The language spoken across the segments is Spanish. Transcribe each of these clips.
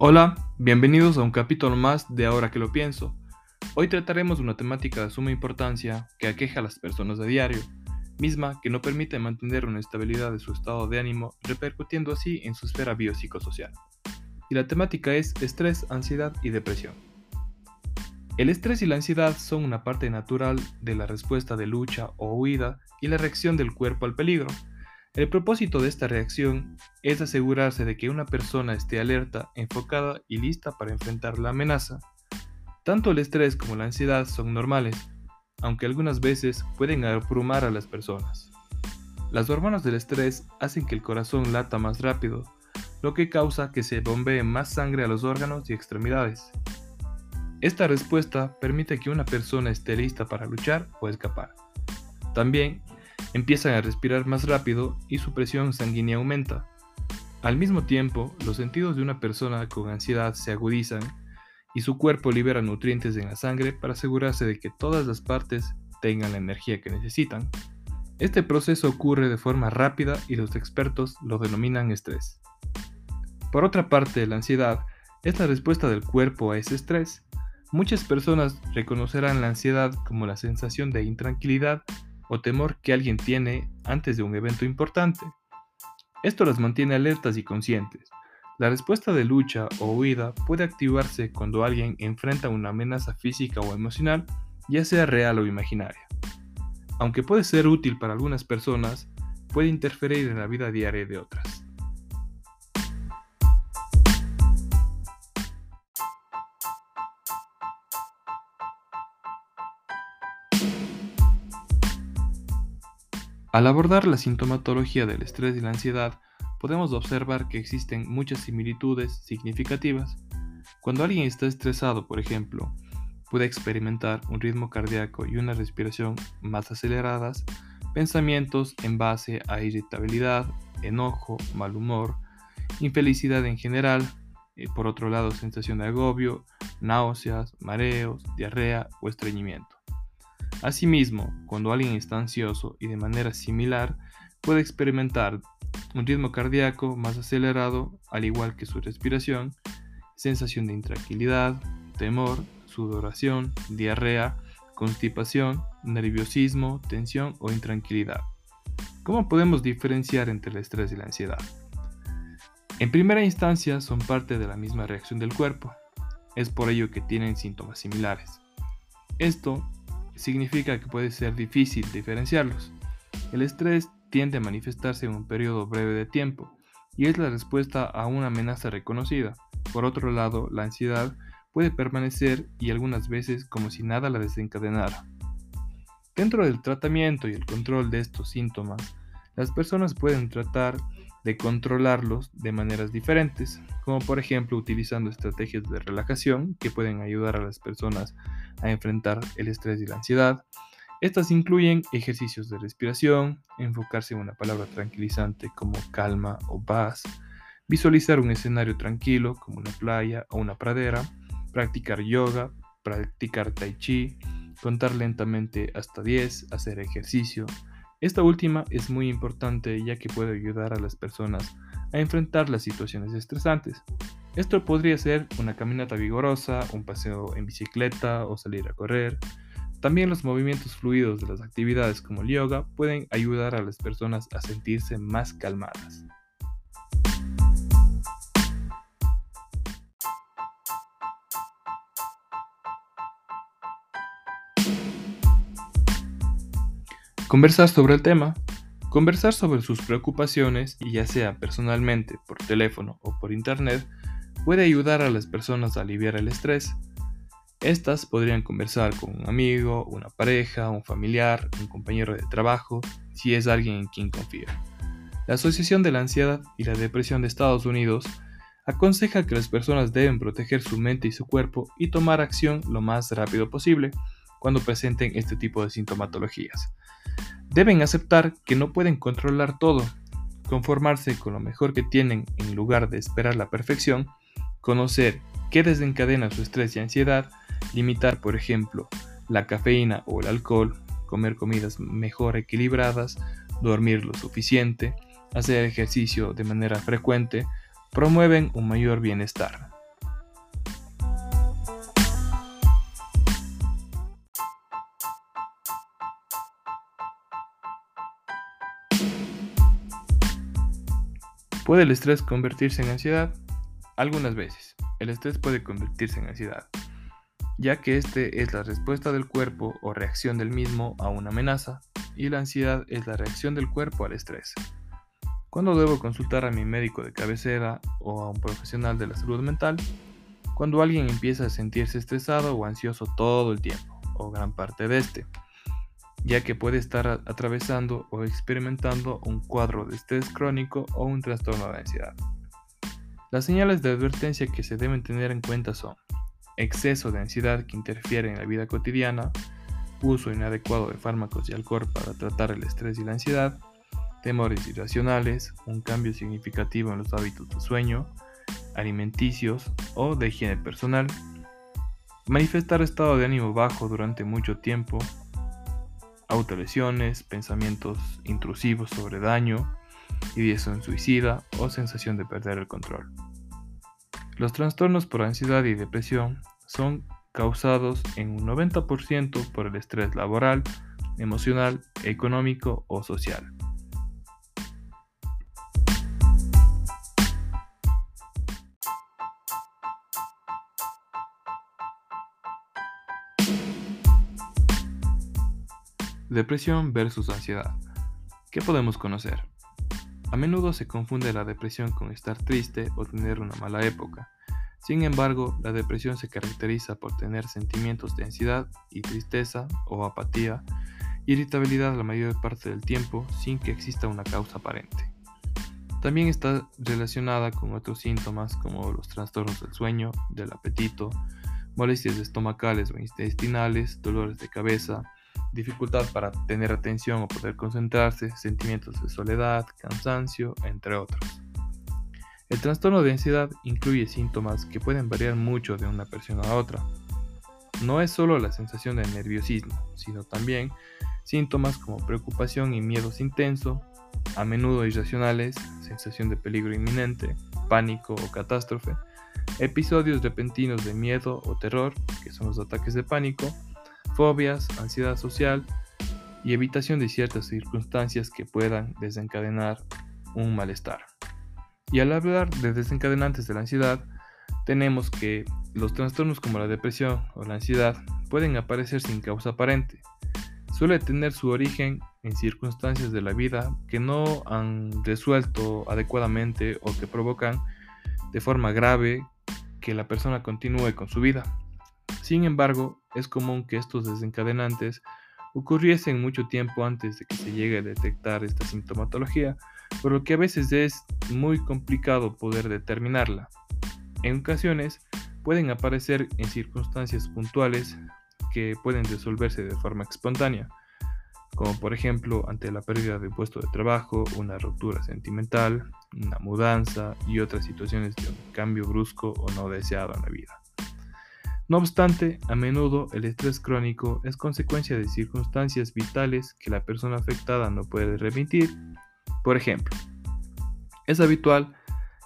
Hola, bienvenidos a un capítulo más de Ahora que lo pienso. Hoy trataremos una temática de suma importancia que aqueja a las personas de diario, misma que no permite mantener una estabilidad de su estado de ánimo, repercutiendo así en su esfera biopsicosocial. Y la temática es estrés, ansiedad y depresión. El estrés y la ansiedad son una parte natural de la respuesta de lucha o huida y la reacción del cuerpo al peligro. El propósito de esta reacción es asegurarse de que una persona esté alerta, enfocada y lista para enfrentar la amenaza. Tanto el estrés como la ansiedad son normales, aunque algunas veces pueden abrumar a las personas. Las hormonas del estrés hacen que el corazón lata más rápido, lo que causa que se bombee más sangre a los órganos y extremidades. Esta respuesta permite que una persona esté lista para luchar o escapar. También empiezan a respirar más rápido y su presión sanguínea aumenta. Al mismo tiempo, los sentidos de una persona con ansiedad se agudizan y su cuerpo libera nutrientes en la sangre para asegurarse de que todas las partes tengan la energía que necesitan. Este proceso ocurre de forma rápida y los expertos lo denominan estrés. Por otra parte, la ansiedad es la respuesta del cuerpo a ese estrés Muchas personas reconocerán la ansiedad como la sensación de intranquilidad o temor que alguien tiene antes de un evento importante. Esto las mantiene alertas y conscientes. La respuesta de lucha o huida puede activarse cuando alguien enfrenta una amenaza física o emocional, ya sea real o imaginaria. Aunque puede ser útil para algunas personas, puede interferir en la vida diaria de otras. Al abordar la sintomatología del estrés y la ansiedad, podemos observar que existen muchas similitudes significativas. Cuando alguien está estresado, por ejemplo, puede experimentar un ritmo cardíaco y una respiración más aceleradas, pensamientos en base a irritabilidad, enojo, mal humor, infelicidad en general, y por otro lado sensación de agobio, náuseas, mareos, diarrea o estreñimiento. Asimismo, cuando alguien está ansioso y de manera similar, puede experimentar un ritmo cardíaco más acelerado, al igual que su respiración, sensación de intranquilidad, temor, sudoración, diarrea, constipación, nerviosismo, tensión o intranquilidad. ¿Cómo podemos diferenciar entre el estrés y la ansiedad? En primera instancia son parte de la misma reacción del cuerpo, es por ello que tienen síntomas similares. Esto significa que puede ser difícil diferenciarlos. El estrés tiende a manifestarse en un periodo breve de tiempo y es la respuesta a una amenaza reconocida. Por otro lado, la ansiedad puede permanecer y algunas veces como si nada la desencadenara. Dentro del tratamiento y el control de estos síntomas, las personas pueden tratar de controlarlos de maneras diferentes, como por ejemplo utilizando estrategias de relajación que pueden ayudar a las personas a enfrentar el estrés y la ansiedad. Estas incluyen ejercicios de respiración, enfocarse en una palabra tranquilizante como calma o paz, visualizar un escenario tranquilo como una playa o una pradera, practicar yoga, practicar tai chi, contar lentamente hasta 10, hacer ejercicio, esta última es muy importante ya que puede ayudar a las personas a enfrentar las situaciones estresantes. Esto podría ser una caminata vigorosa, un paseo en bicicleta o salir a correr. También los movimientos fluidos de las actividades como el yoga pueden ayudar a las personas a sentirse más calmadas. Conversar sobre el tema. Conversar sobre sus preocupaciones, ya sea personalmente, por teléfono o por internet, puede ayudar a las personas a aliviar el estrés. Estas podrían conversar con un amigo, una pareja, un familiar, un compañero de trabajo, si es alguien en quien confía. La Asociación de la Ansiedad y la Depresión de Estados Unidos aconseja que las personas deben proteger su mente y su cuerpo y tomar acción lo más rápido posible cuando presenten este tipo de sintomatologías. Deben aceptar que no pueden controlar todo, conformarse con lo mejor que tienen en lugar de esperar la perfección, conocer qué desencadena su estrés y ansiedad, limitar, por ejemplo, la cafeína o el alcohol, comer comidas mejor equilibradas, dormir lo suficiente, hacer ejercicio de manera frecuente, promueven un mayor bienestar. ¿Puede el estrés convertirse en ansiedad? Algunas veces, el estrés puede convertirse en ansiedad, ya que este es la respuesta del cuerpo o reacción del mismo a una amenaza, y la ansiedad es la reacción del cuerpo al estrés. ¿Cuándo debo consultar a mi médico de cabecera o a un profesional de la salud mental? Cuando alguien empieza a sentirse estresado o ansioso todo el tiempo, o gran parte de este, ya que puede estar atravesando o experimentando un cuadro de estrés crónico o un trastorno de ansiedad. Las señales de advertencia que se deben tener en cuenta son exceso de ansiedad que interfiere en la vida cotidiana, uso inadecuado de fármacos y alcohol para tratar el estrés y la ansiedad, temores irracionales, un cambio significativo en los hábitos de sueño, alimenticios o de higiene personal, manifestar estado de ánimo bajo durante mucho tiempo, autolesiones, pensamientos intrusivos sobre daño, ideación suicida o sensación de perder el control. Los trastornos por ansiedad y depresión son causados en un 90% por el estrés laboral, emocional, económico o social. Depresión versus ansiedad. ¿Qué podemos conocer? A menudo se confunde la depresión con estar triste o tener una mala época. Sin embargo, la depresión se caracteriza por tener sentimientos de ansiedad y tristeza o apatía, irritabilidad la mayor parte del tiempo sin que exista una causa aparente. También está relacionada con otros síntomas como los trastornos del sueño, del apetito, molestias estomacales o intestinales, dolores de cabeza, dificultad para tener atención o poder concentrarse, sentimientos de soledad, cansancio, entre otros. El trastorno de ansiedad incluye síntomas que pueden variar mucho de una persona a otra. No es solo la sensación de nerviosismo, sino también síntomas como preocupación y miedos intenso, a menudo irracionales, sensación de peligro inminente, pánico o catástrofe, episodios repentinos de miedo o terror, que son los ataques de pánico, fobias, ansiedad social y evitación de ciertas circunstancias que puedan desencadenar un malestar. Y al hablar de desencadenantes de la ansiedad, tenemos que los trastornos como la depresión o la ansiedad pueden aparecer sin causa aparente. Suele tener su origen en circunstancias de la vida que no han resuelto adecuadamente o que provocan de forma grave que la persona continúe con su vida. Sin embargo, es común que estos desencadenantes ocurriesen mucho tiempo antes de que se llegue a detectar esta sintomatología, por lo que a veces es muy complicado poder determinarla. En ocasiones pueden aparecer en circunstancias puntuales que pueden resolverse de forma espontánea, como por ejemplo ante la pérdida de puesto de trabajo, una ruptura sentimental, una mudanza y otras situaciones de un cambio brusco o no deseado en la vida. No obstante, a menudo el estrés crónico es consecuencia de circunstancias vitales que la persona afectada no puede remitir. Por ejemplo, es habitual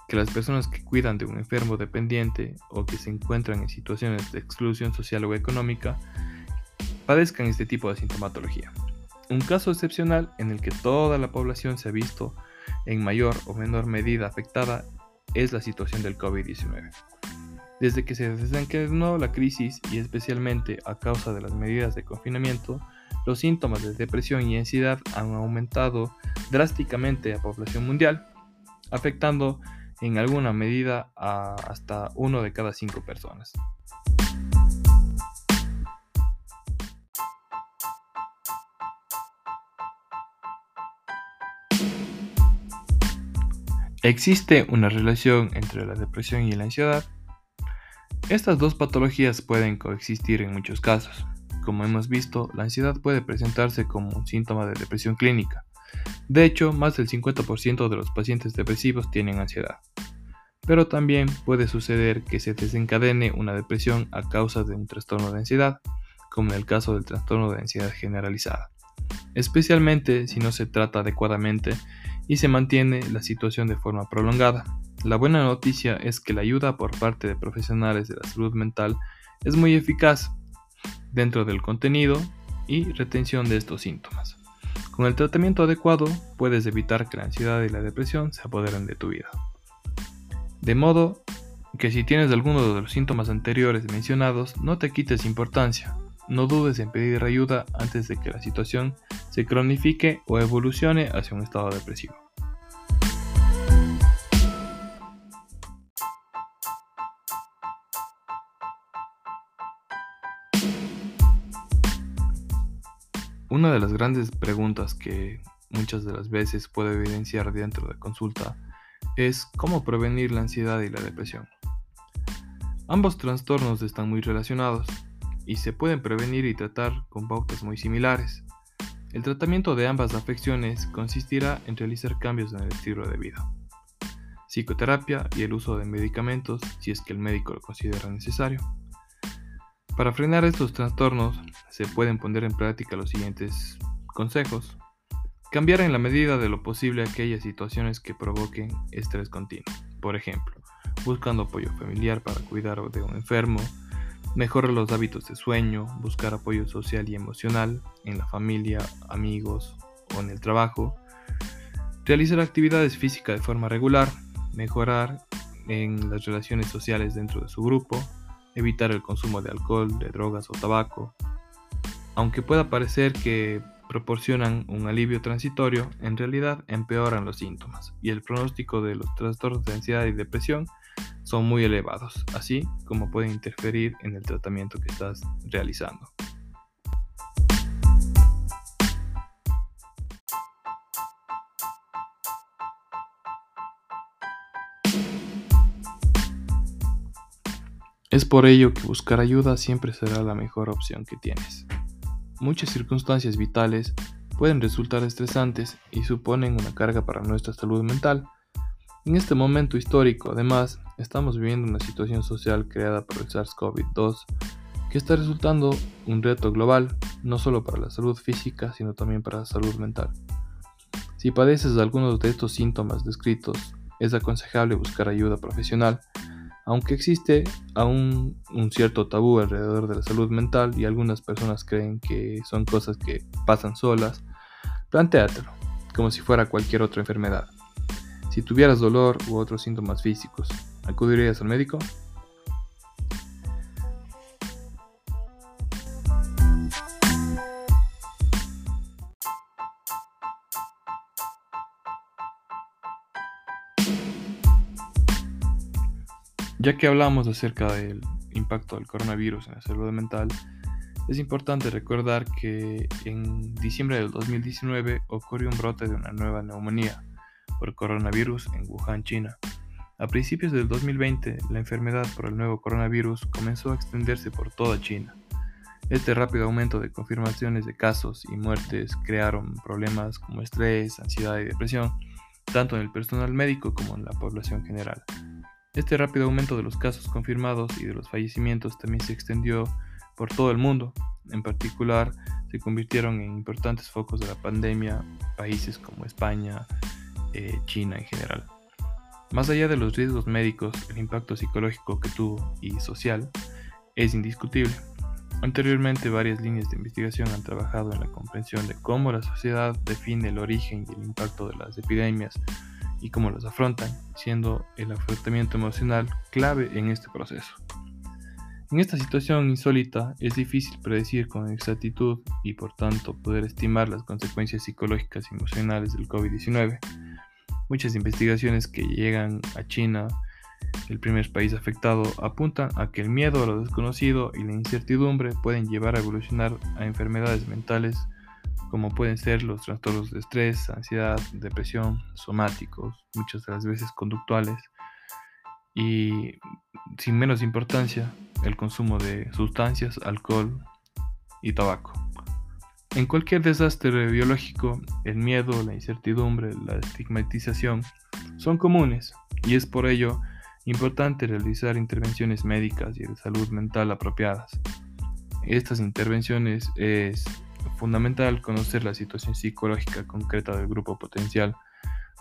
que las personas que cuidan de un enfermo dependiente o que se encuentran en situaciones de exclusión social o económica padezcan este tipo de sintomatología. Un caso excepcional en el que toda la población se ha visto en mayor o menor medida afectada es la situación del COVID-19. Desde que se desencadenó la crisis y especialmente a causa de las medidas de confinamiento, los síntomas de depresión y ansiedad han aumentado drásticamente a población mundial, afectando en alguna medida a hasta uno de cada cinco personas. ¿Existe una relación entre la depresión y la ansiedad? Estas dos patologías pueden coexistir en muchos casos. Como hemos visto, la ansiedad puede presentarse como un síntoma de depresión clínica. De hecho, más del 50% de los pacientes depresivos tienen ansiedad. Pero también puede suceder que se desencadene una depresión a causa de un trastorno de ansiedad, como en el caso del trastorno de ansiedad generalizada, especialmente si no se trata adecuadamente y se mantiene la situación de forma prolongada. La buena noticia es que la ayuda por parte de profesionales de la salud mental es muy eficaz dentro del contenido y retención de estos síntomas. Con el tratamiento adecuado puedes evitar que la ansiedad y la depresión se apoderen de tu vida. De modo que si tienes alguno de los síntomas anteriores mencionados, no te quites importancia. No dudes en pedir ayuda antes de que la situación se cronifique o evolucione hacia un estado depresivo. Una de las grandes preguntas que muchas de las veces puede evidenciar dentro de consulta es cómo prevenir la ansiedad y la depresión. Ambos trastornos están muy relacionados y se pueden prevenir y tratar con pautas muy similares. El tratamiento de ambas afecciones consistirá en realizar cambios en el estilo de vida, psicoterapia y el uso de medicamentos si es que el médico lo considera necesario. Para frenar estos trastornos se pueden poner en práctica los siguientes consejos. Cambiar en la medida de lo posible aquellas situaciones que provoquen estrés continuo. Por ejemplo, buscando apoyo familiar para cuidar de un enfermo, mejorar los hábitos de sueño, buscar apoyo social y emocional en la familia, amigos o en el trabajo, realizar actividades físicas de forma regular, mejorar en las relaciones sociales dentro de su grupo, evitar el consumo de alcohol, de drogas o tabaco. Aunque pueda parecer que proporcionan un alivio transitorio, en realidad empeoran los síntomas y el pronóstico de los trastornos de ansiedad y depresión son muy elevados, así como pueden interferir en el tratamiento que estás realizando. Es por ello que buscar ayuda siempre será la mejor opción que tienes. Muchas circunstancias vitales pueden resultar estresantes y suponen una carga para nuestra salud mental. En este momento histórico, además, estamos viviendo una situación social creada por el SARS-CoV-2 que está resultando un reto global, no solo para la salud física, sino también para la salud mental. Si padeces de algunos de estos síntomas descritos, es aconsejable buscar ayuda profesional aunque existe aún un cierto tabú alrededor de la salud mental y algunas personas creen que son cosas que pasan solas, plantéatelo, como si fuera cualquier otra enfermedad. Si tuvieras dolor u otros síntomas físicos, ¿acudirías al médico? Ya que hablamos acerca del impacto del coronavirus en la salud mental, es importante recordar que en diciembre del 2019 ocurrió un brote de una nueva neumonía por coronavirus en Wuhan, China. A principios del 2020, la enfermedad por el nuevo coronavirus comenzó a extenderse por toda China. Este rápido aumento de confirmaciones de casos y muertes crearon problemas como estrés, ansiedad y depresión, tanto en el personal médico como en la población general. Este rápido aumento de los casos confirmados y de los fallecimientos también se extendió por todo el mundo. En particular, se convirtieron en importantes focos de la pandemia países como España, eh, China en general. Más allá de los riesgos médicos, el impacto psicológico que tuvo y social es indiscutible. Anteriormente, varias líneas de investigación han trabajado en la comprensión de cómo la sociedad define el origen y el impacto de las epidemias y cómo los afrontan, siendo el afrontamiento emocional clave en este proceso. En esta situación insólita es difícil predecir con exactitud y por tanto poder estimar las consecuencias psicológicas y emocionales del COVID-19. Muchas investigaciones que llegan a China, el primer país afectado, apuntan a que el miedo a lo desconocido y la incertidumbre pueden llevar a evolucionar a enfermedades mentales como pueden ser los trastornos de estrés, ansiedad, depresión, somáticos, muchas de las veces conductuales, y sin menos importancia, el consumo de sustancias, alcohol y tabaco. En cualquier desastre biológico, el miedo, la incertidumbre, la estigmatización son comunes y es por ello importante realizar intervenciones médicas y de salud mental apropiadas. Estas intervenciones es fundamental conocer la situación psicológica concreta del grupo potencial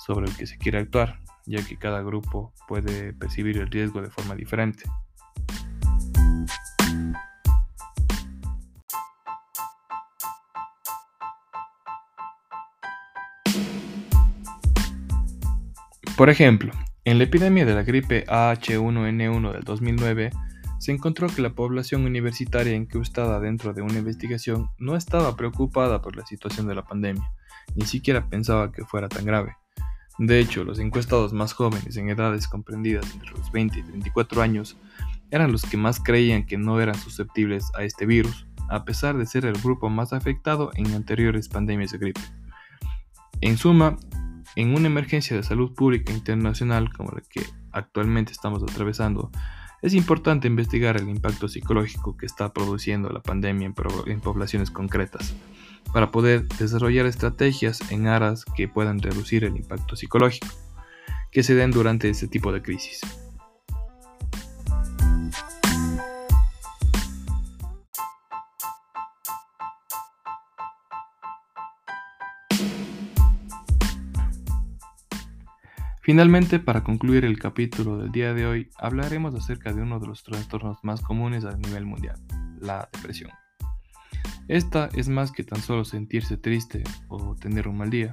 sobre el que se quiere actuar, ya que cada grupo puede percibir el riesgo de forma diferente. Por ejemplo, en la epidemia de la gripe H1N1 del 2009, se encontró que la población universitaria encuestada dentro de una investigación no estaba preocupada por la situación de la pandemia, ni siquiera pensaba que fuera tan grave. De hecho, los encuestados más jóvenes en edades comprendidas entre los 20 y 34 años eran los que más creían que no eran susceptibles a este virus, a pesar de ser el grupo más afectado en anteriores pandemias de gripe. En suma, en una emergencia de salud pública internacional como la que actualmente estamos atravesando, es importante investigar el impacto psicológico que está produciendo la pandemia en, poblaciones concretas, para poder desarrollar estrategias en aras que puedan reducir el impacto psicológico que se den durante este tipo de crisis. Finalmente, para concluir el capítulo del día de hoy, hablaremos acerca de uno de los trastornos más comunes a nivel mundial, la depresión. Esta es más que tan solo sentirse triste o tener un mal día.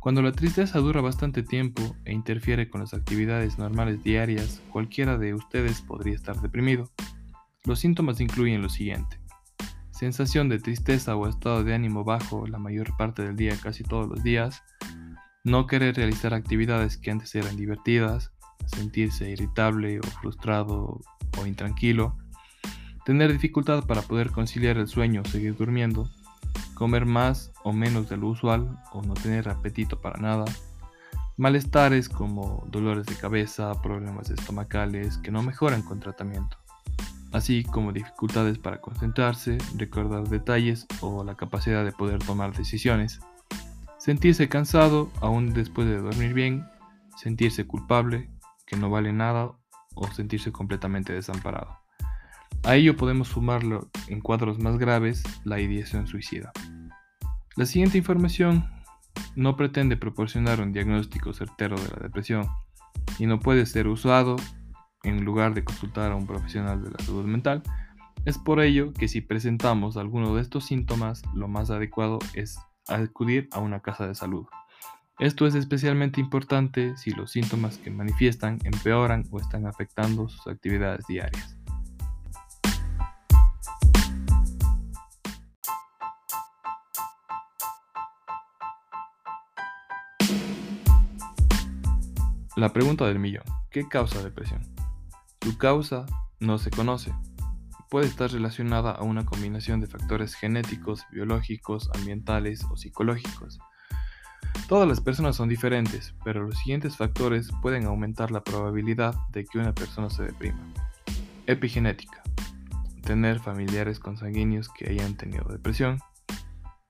Cuando la tristeza dura bastante tiempo e interfiere con las actividades normales diarias, cualquiera de ustedes podría estar deprimido. Los síntomas incluyen lo siguiente. Sensación de tristeza o estado de ánimo bajo la mayor parte del día, casi todos los días, no querer realizar actividades que antes eran divertidas, sentirse irritable o frustrado o intranquilo, tener dificultad para poder conciliar el sueño o seguir durmiendo, comer más o menos de lo usual o no tener apetito para nada, malestares como dolores de cabeza, problemas estomacales que no mejoran con tratamiento, así como dificultades para concentrarse, recordar detalles o la capacidad de poder tomar decisiones. Sentirse cansado aún después de dormir bien, sentirse culpable, que no vale nada o sentirse completamente desamparado. A ello podemos sumarlo en cuadros más graves la ideación suicida. La siguiente información no pretende proporcionar un diagnóstico certero de la depresión y no puede ser usado en lugar de consultar a un profesional de la salud mental. Es por ello que si presentamos alguno de estos síntomas, lo más adecuado es acudir a una casa de salud. Esto es especialmente importante si los síntomas que manifiestan empeoran o están afectando sus actividades diarias. La pregunta del millón. ¿Qué causa depresión? Su causa no se conoce, puede estar relacionada a una combinación de factores genéticos, biológicos, ambientales o psicológicos. Todas las personas son diferentes, pero los siguientes factores pueden aumentar la probabilidad de que una persona se deprima. Epigenética. Tener familiares consanguíneos que hayan tenido depresión.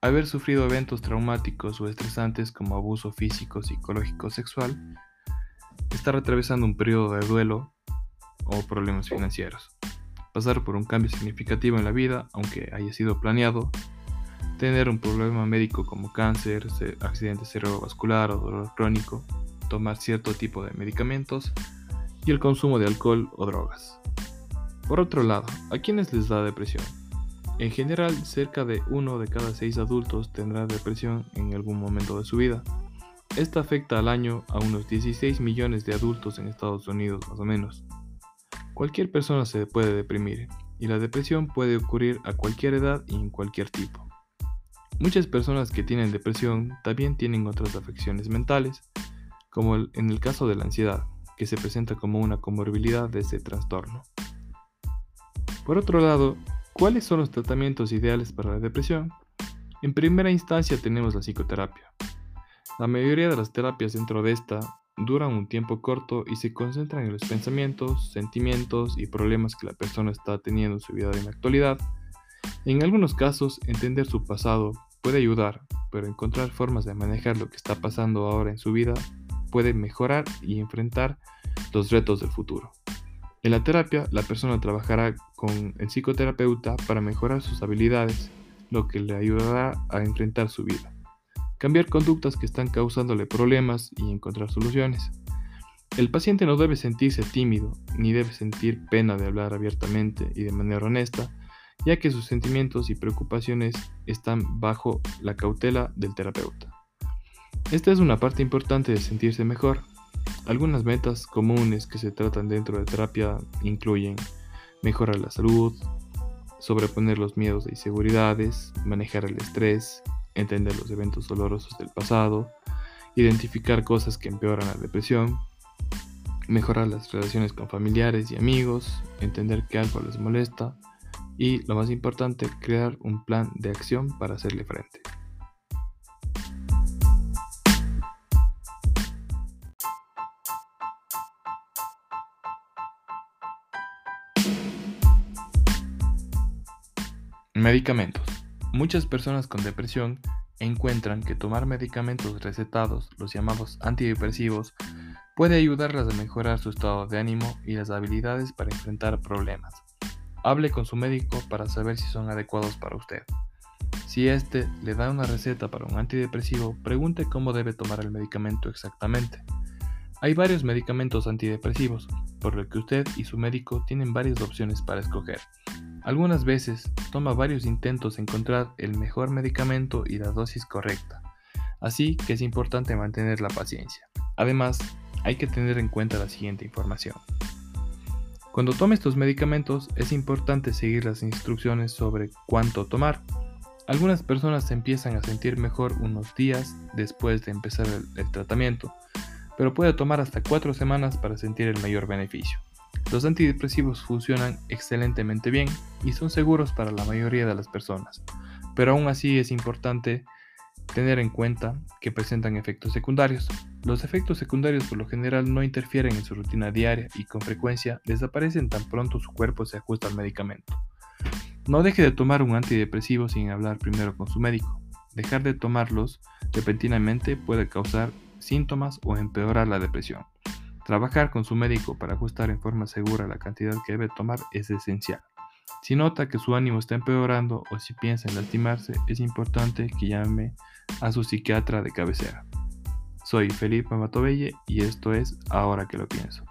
Haber sufrido eventos traumáticos o estresantes como abuso físico, psicológico sexual. Estar atravesando un periodo de duelo o problemas financieros pasar por un cambio significativo en la vida, aunque haya sido planeado, tener un problema médico como cáncer, accidente cerebrovascular o dolor crónico, tomar cierto tipo de medicamentos y el consumo de alcohol o drogas. Por otro lado, ¿a quiénes les da depresión? En general, cerca de uno de cada seis adultos tendrá depresión en algún momento de su vida. Esta afecta al año a unos 16 millones de adultos en Estados Unidos más o menos. Cualquier persona se puede deprimir y la depresión puede ocurrir a cualquier edad y en cualquier tipo. Muchas personas que tienen depresión también tienen otras afecciones mentales, como en el caso de la ansiedad, que se presenta como una comorbilidad de este trastorno. Por otro lado, ¿cuáles son los tratamientos ideales para la depresión? En primera instancia tenemos la psicoterapia. La mayoría de las terapias dentro de esta duran un tiempo corto y se concentran en los pensamientos, sentimientos y problemas que la persona está teniendo en su vida en la actualidad. En algunos casos, entender su pasado puede ayudar, pero encontrar formas de manejar lo que está pasando ahora en su vida puede mejorar y enfrentar los retos del futuro. En la terapia, la persona trabajará con el psicoterapeuta para mejorar sus habilidades, lo que le ayudará a enfrentar su vida cambiar conductas que están causándole problemas y encontrar soluciones. El paciente no debe sentirse tímido ni debe sentir pena de hablar abiertamente y de manera honesta, ya que sus sentimientos y preocupaciones están bajo la cautela del terapeuta. Esta es una parte importante de sentirse mejor, Algunas metas comunes que se tratan dentro de terapia incluyen mejorar la salud, sobreponer los miedos e inseguridades, manejar el estrés, entender los eventos dolorosos del pasado, identificar cosas que empeoran la depresión, mejorar las relaciones con familiares y amigos, entender que algo les molesta y, lo más importante, crear un plan de acción para hacerle frente. Medicamentos. Muchas personas con depresión encuentran que tomar medicamentos recetados, los llamados antidepresivos, puede ayudarlas a mejorar su estado de ánimo y las habilidades para enfrentar problemas. Hable con su médico para saber si son adecuados para usted. Si éste le da una receta para un antidepresivo, pregunte cómo debe tomar el medicamento exactamente. Hay varios medicamentos antidepresivos, por lo que usted y su médico tienen varias opciones para escoger. Algunas veces toma varios intentos encontrar el mejor medicamento y la dosis correcta, así que es importante mantener la paciencia. Además, hay que tener en cuenta la siguiente información. Cuando tome estos medicamentos es importante seguir las instrucciones sobre cuánto tomar. Algunas personas empiezan a sentir mejor unos días después de empezar el, el tratamiento, pero puede tomar hasta 4 semanas para sentir el mayor beneficio. Los antidepresivos funcionan excelentemente bien y son seguros para la mayoría de las personas, pero aún así es importante tener en cuenta que presentan efectos secundarios. Los efectos secundarios por lo general no interfieren en su rutina diaria y con frecuencia desaparecen tan pronto su cuerpo se ajusta al medicamento. No deje de tomar un antidepresivo sin hablar primero con su médico. Dejar de tomarlos repentinamente puede causar síntomas o empeorar la depresión. Trabajar con su médico para ajustar en forma segura la cantidad que debe tomar es esencial. Si nota que su ánimo está empeorando o si piensa en lastimarse, es importante que llame a su psiquiatra de cabecera. Soy Felipe Matovelle y esto es Ahora que lo pienso.